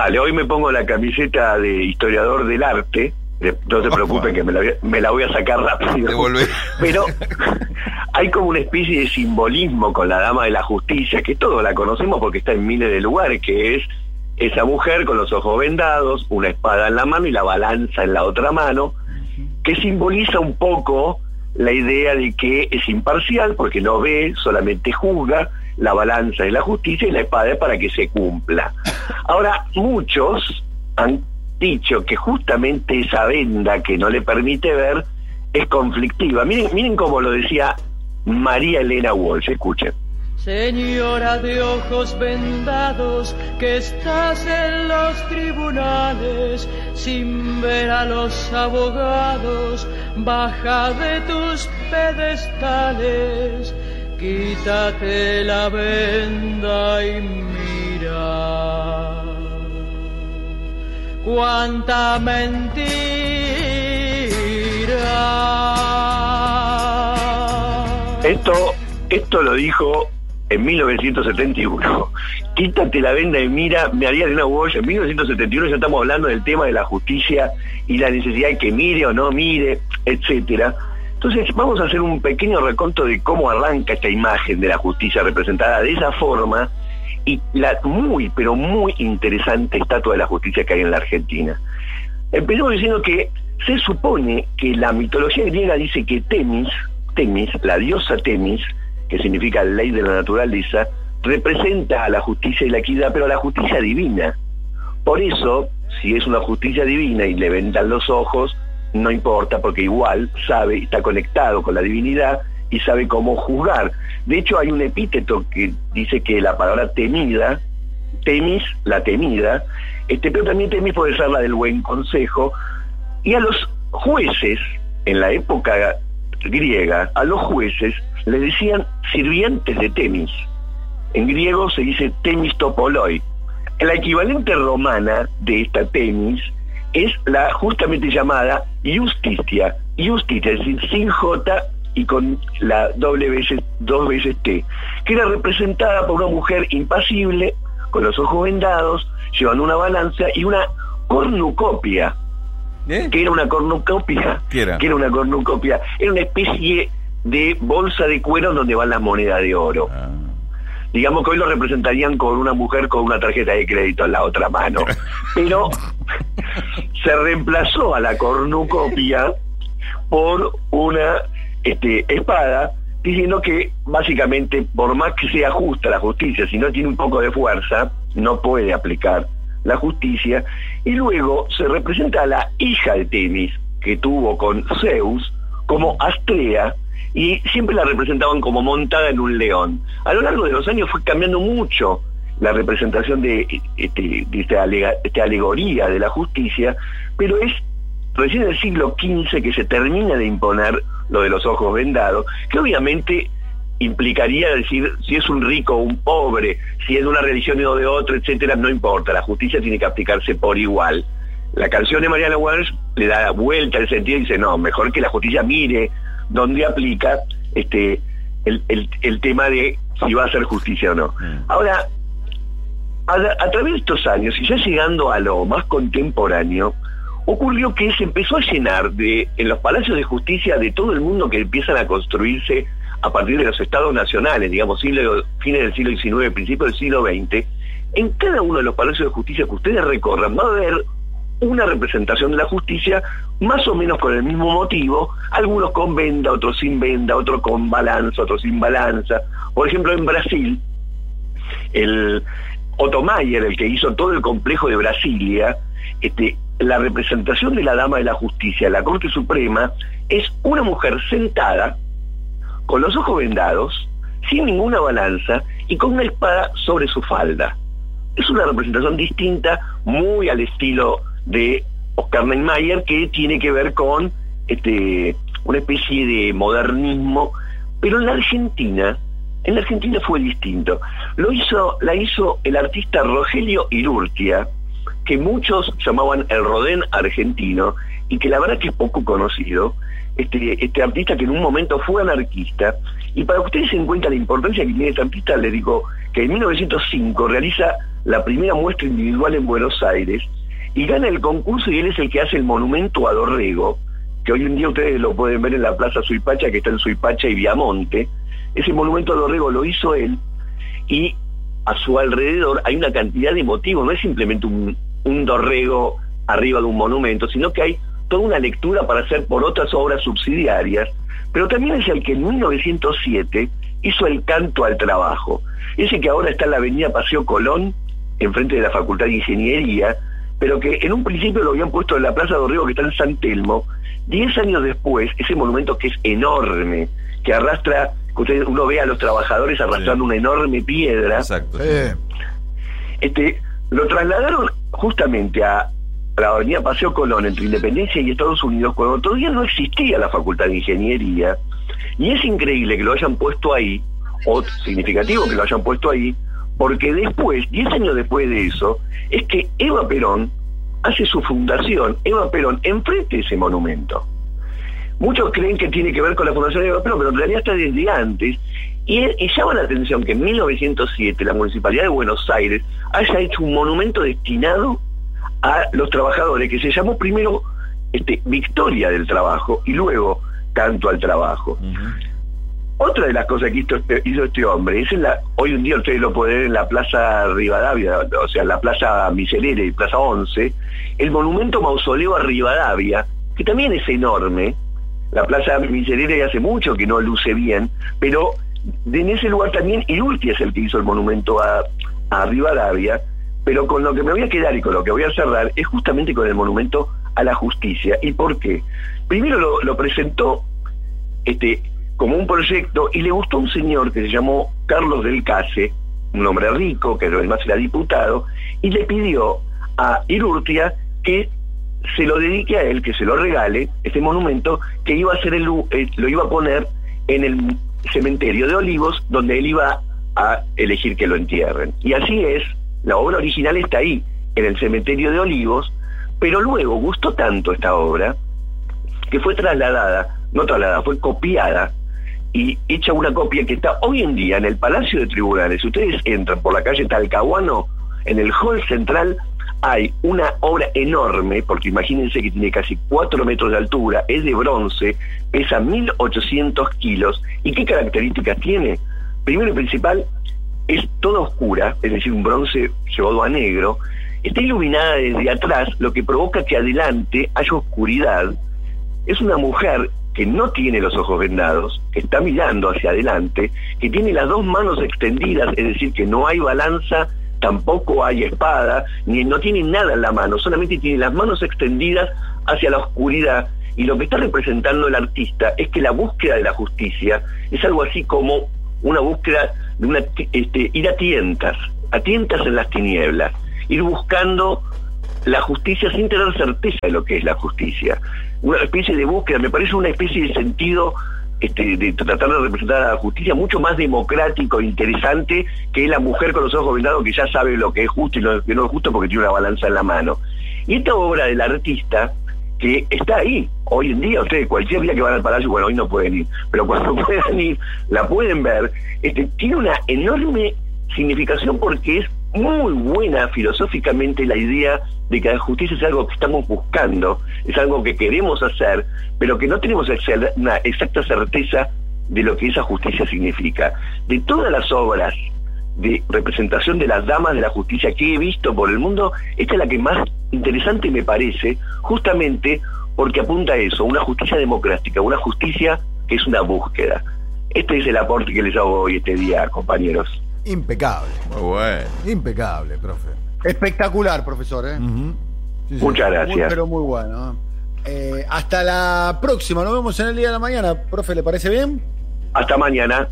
Dale, hoy me pongo la camiseta de historiador del arte. No se preocupen que me la, voy a- me la voy a sacar rápido. Pero hay como una especie de simbolismo con la dama de la justicia, que todos la conocemos porque está en miles de lugares, que es esa mujer con los ojos vendados, una espada en la mano y la balanza en la otra mano, que simboliza un poco la idea de que es imparcial porque no ve, solamente juzga, la balanza es la justicia y la espada es para que se cumpla. Ahora, muchos han dicho que justamente esa venda que no le permite ver es conflictiva. Miren, miren cómo lo decía María Elena Walsh, escuchen. Señora de ojos vendados, que estás en los tribunales sin ver a los abogados, baja de tus pedestales, quítate la venda y mira. Cuánta mentira. Esto, esto lo dijo en 1971. Quítate la venda y mira, María Elena Walsh, en 1971 ya estamos hablando del tema de la justicia y la necesidad de que mire o no mire, etcétera. Entonces vamos a hacer un pequeño reconto de cómo arranca esta imagen de la justicia representada de esa forma y la muy, pero muy interesante estatua de la justicia que hay en la Argentina. Empezamos diciendo que se supone que la mitología griega dice que Temis, Temis, la diosa Temis, que significa ley de la naturaleza, representa a la justicia y la equidad, pero a la justicia divina. Por eso, si es una justicia divina y le vendan los ojos, no importa, porque igual sabe, está conectado con la divinidad y sabe cómo juzgar. De hecho, hay un epíteto que dice que la palabra temida, temis, la temida, este, pero también temis puede ser la del buen consejo, y a los jueces, en la época griega, a los jueces les decían sirvientes de Temis. En griego se dice Temis topoloi. La equivalente romana de esta Temis es la justamente llamada Justitia. Justitia, es decir, sin J y con la doble veces, dos veces T, que era representada por una mujer impasible, con los ojos vendados, llevando una balanza y una cornucopia. ¿Eh? que era una cornucopia? ¿Qué era? Que era una cornucopia? Era una especie de bolsa de cuero donde van las monedas de oro. Ah. Digamos que hoy lo representarían con una mujer con una tarjeta de crédito en la otra mano. Pero se reemplazó a la cornucopia por una este, espada, diciendo que básicamente, por más que sea justa la justicia, si no tiene un poco de fuerza, no puede aplicar la justicia. Y luego se representa a la hija de Temis, que tuvo con Zeus, como Astrea, y siempre la representaban como montada en un león. A lo largo de los años fue cambiando mucho la representación de, este, esta alegoría de la justicia, pero es recién en el siglo XV que se termina de imponer lo de los ojos vendados, que obviamente implicaría decir si es un rico o un pobre, si es de una religión o de otra, etcétera, no importa, la justicia tiene que aplicarse por igual. La canción de Mariana Walsh le da vuelta el sentido y dice, no, mejor que la justicia mire dónde aplica este el, el- el tema de si va a ser justicia o no. Ahora, a, a través de estos años, y ya llegando a lo más contemporáneo, ocurrió que se empezó a llenar de, en los palacios de justicia de todo el mundo que empiezan a construirse a partir de los estados nacionales, digamos, siglo- fines del siglo XIX, principios del siglo XX, en cada uno de los palacios de justicia que ustedes recorran va a haber una representación de la justicia más o menos con el mismo motivo, algunos con venda, otros sin venda, otros con balanza, otros sin balanza. Por ejemplo, en Brasil, el Otto el que hizo todo el complejo de Brasilia, este, la representación de la dama de la justicia la Corte Suprema es una mujer sentada, con los ojos vendados, sin ninguna balanza y con una espada sobre su falda. Es una representación distinta, muy al estilo de Oscar Niemeyer, que tiene que ver con este, una especie de modernismo, pero en la Argentina, en la Argentina fue distinto. Lo hizo, la hizo el artista Rogelio Irurtia, que muchos llamaban el Rodén argentino, y que la verdad que es poco conocido, este, este artista que en un momento fue anarquista, y para que ustedes se cuenta la importancia que tiene este artista, les digo que en 1905 realiza la primera muestra individual en Buenos Aires y gana el concurso y él es el que hace el monumento a Dorrego, que hoy en día ustedes lo pueden ver en la Plaza Suipacha, que está en Suipacha y Viamonte. Ese monumento a Dorrego lo hizo él y a su alrededor hay una cantidad de motivos, no es simplemente un, un Dorrego arriba de un monumento, sino que hay toda una lectura para hacer por otras obras subsidiarias, pero también es el que en 1907 hizo el canto al trabajo, ese que ahora está en la avenida Paseo Colón, enfrente de la Facultad de Ingeniería, pero que en un principio lo habían puesto en la Plaza de Río que está en San Telmo, diez años después, ese monumento que es enorme, que arrastra, que uno ve a los trabajadores arrastrando una enorme piedra, Exacto. este, lo trasladaron justamente a la avenida Paseo Colón entre Independencia y Estados Unidos cuando todavía no existía la Facultad de Ingeniería y es increíble que lo hayan puesto ahí o significativo que lo hayan puesto ahí porque después, 10 años después de eso, es que Eva Perón hace su fundación, Eva Perón, enfrente de ese monumento. Muchos creen que tiene que ver con la fundación de Eva Perón, pero en realidad está desde antes. Y, y llama la atención que en 1907 la Municipalidad de Buenos Aires haya hecho un monumento destinado a los trabajadores, que se llamó primero este, Victoria del Trabajo y luego Canto al Trabajo. Otra de las cosas que hizo este, hizo este hombre es en la, hoy en día ustedes lo pueden ver en la Plaza Rivadavia, o sea, la Plaza Miserere y Plaza 11, el monumento mausoleo a Rivadavia, que también es enorme. La Plaza Miserere hace mucho que no luce bien, pero en ese lugar también Irurti es el que hizo el monumento a, a Rivadavia, pero con lo que me voy a quedar y con lo que voy a cerrar es justamente con el monumento a la justicia. ¿Y por qué? Primero lo, lo presentó este, como un proyecto y le gustó un señor que se llamó Carlos del Case, un hombre rico, que además era diputado, y le pidió a Irurtia que se lo dedique a él, que se lo regale, este monumento, que iba a ser el, eh, lo iba a poner en el cementerio de Olivos, donde él iba a elegir que lo entierren. Y así es, la obra original está ahí, en el cementerio de Olivos, pero luego gustó tanto esta obra que fue trasladada, no trasladada, fue copiada y hecha una copia que está hoy en día en el Palacio de Tribunales. Ustedes entran por la calle Talcahuano, en el hall central hay una obra enorme, porque imagínense que tiene casi 4 metros de altura, es de bronce, pesa 1800 kilos. ¿Y qué características tiene? Primero y principal, es toda oscura, es decir, un bronce llevado a negro. Está iluminada desde atrás, lo que provoca que adelante haya oscuridad. Es una mujer que no tiene los ojos vendados, que está mirando hacia adelante, que tiene las dos manos extendidas, es decir, que no hay balanza, tampoco hay espada, ni no tiene nada en la mano, solamente tiene las manos extendidas hacia la oscuridad. Y lo que está representando el artista es que la búsqueda de la justicia es algo así como una búsqueda de una este, ir a tientas, a tientas en las tinieblas, ir buscando la justicia sin tener certeza de lo que es la justicia. Una especie de búsqueda, me parece una especie de sentido este, de tratar de representar a la justicia mucho más democrático e interesante que la mujer con los ojos vendados que ya sabe lo que es justo y lo que no es justo porque tiene una balanza en la mano. Y esta obra del artista, que está ahí, hoy en día, ustedes cualquier día que van al palacio, bueno, hoy no pueden ir, pero cuando puedan ir, la pueden ver, este, tiene una enorme significación porque es muy buena filosóficamente la idea de que la justicia es algo que estamos buscando, es algo que queremos hacer, pero que no tenemos una exacta certeza de lo que esa justicia significa. De todas las obras de representación de las damas de la justicia que he visto por el mundo, esta es la que más interesante me parece, justamente porque apunta a eso, una justicia democrática, una justicia que es una búsqueda. Este es el aporte que les hago hoy este día, compañeros. Impecable. Muy bueno. Impecable, profe. Espectacular, profesor. ¿eh? Ujú. Sí, sí. Muchas Muy, gracias. pero muy bueno. ¿eh? Eh, hasta la próxima. Nos vemos en el día de la mañana. Profe, ¿le parece bien? Hasta mañana.